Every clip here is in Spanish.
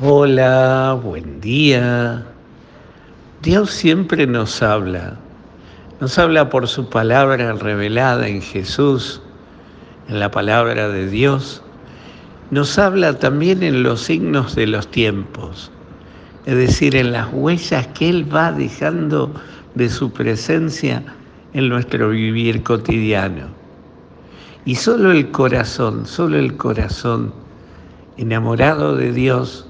Hola, buen día. Dios siempre nos habla. Nos habla por su palabra revelada en Jesús, en la palabra de Dios. Nos habla también en los signos de los tiempos, es decir, en las huellas que Él va dejando de su presencia en nuestro vivir cotidiano. Y solo el corazón, solo el corazón enamorado de Dios,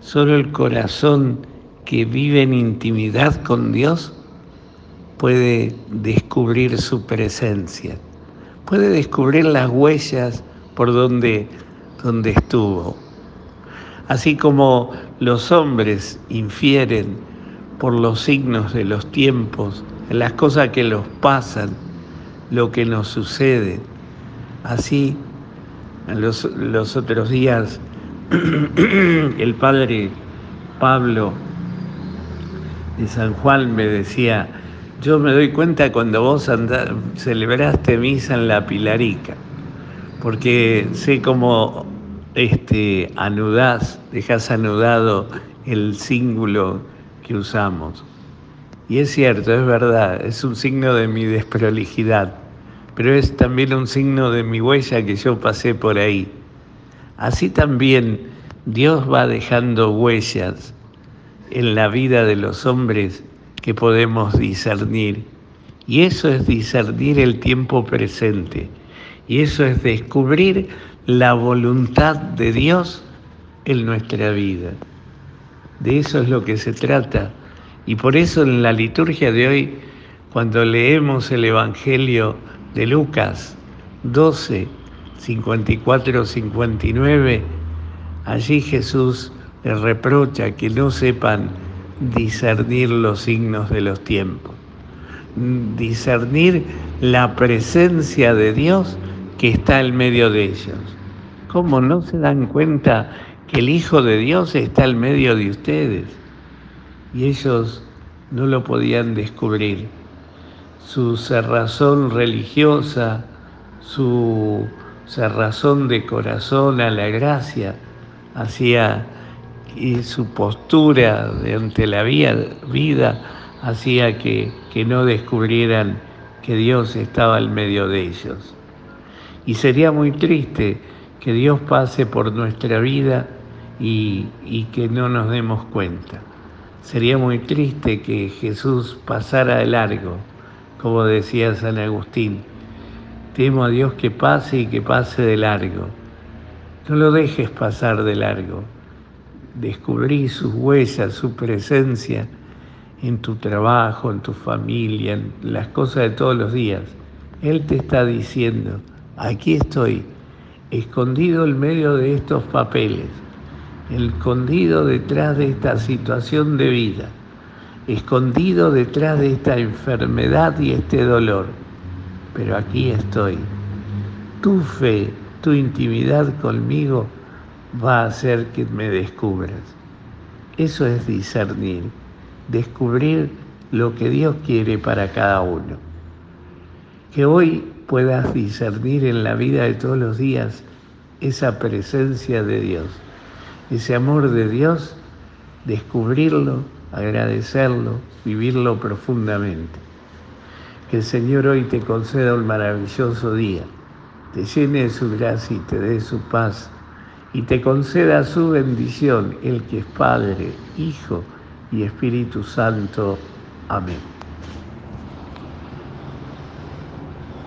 Solo el corazón que vive en intimidad con Dios puede descubrir su presencia, puede descubrir las huellas por donde, donde estuvo. Así como los hombres infieren por los signos de los tiempos, las cosas que los pasan, lo que nos sucede. Así, los, los otros días el padre Pablo de San Juan me decía, yo me doy cuenta cuando vos celebraste misa en la Pilarica, porque sé cómo este, anudás, dejas anudado el símbolo que usamos. Y es cierto, es verdad, es un signo de mi desprolijidad, pero es también un signo de mi huella que yo pasé por ahí. Así también Dios va dejando huellas en la vida de los hombres que podemos discernir. Y eso es discernir el tiempo presente. Y eso es descubrir la voluntad de Dios en nuestra vida. De eso es lo que se trata. Y por eso en la liturgia de hoy, cuando leemos el Evangelio de Lucas 12, 54, 59, allí Jesús les reprocha que no sepan discernir los signos de los tiempos, discernir la presencia de Dios que está en medio de ellos. ¿Cómo no se dan cuenta que el Hijo de Dios está en medio de ustedes? Y ellos no lo podían descubrir. Su cerrazón religiosa, su razón de corazón a la gracia, hacía y su postura ante la vida hacía que, que no descubrieran que Dios estaba al medio de ellos. Y sería muy triste que Dios pase por nuestra vida y, y, que no nos demos cuenta. Sería muy triste que Jesús pasara de largo, como decía San Agustín, Temo a Dios que pase y que pase de largo. No lo dejes pasar de largo. Descubrí sus huellas, su presencia en tu trabajo, en tu familia, en las cosas de todos los días. Él te está diciendo, aquí estoy, escondido en medio de estos papeles, escondido detrás de esta situación de vida, escondido detrás de esta enfermedad y este dolor pero aquí estoy. Tu fe, tu intimidad conmigo va a hacer que me descubras. Eso es discernir, descubrir lo que Dios quiere para cada uno. Que hoy puedas discernir en la vida de todos los días esa presencia de Dios, ese amor de Dios, descubrirlo, agradecerlo, vivirlo profundamente. Que el Señor hoy te conceda un maravilloso día, te llene de su gracia y te dé su paz y te conceda su bendición, el que es Padre, Hijo y Espíritu Santo. Amén.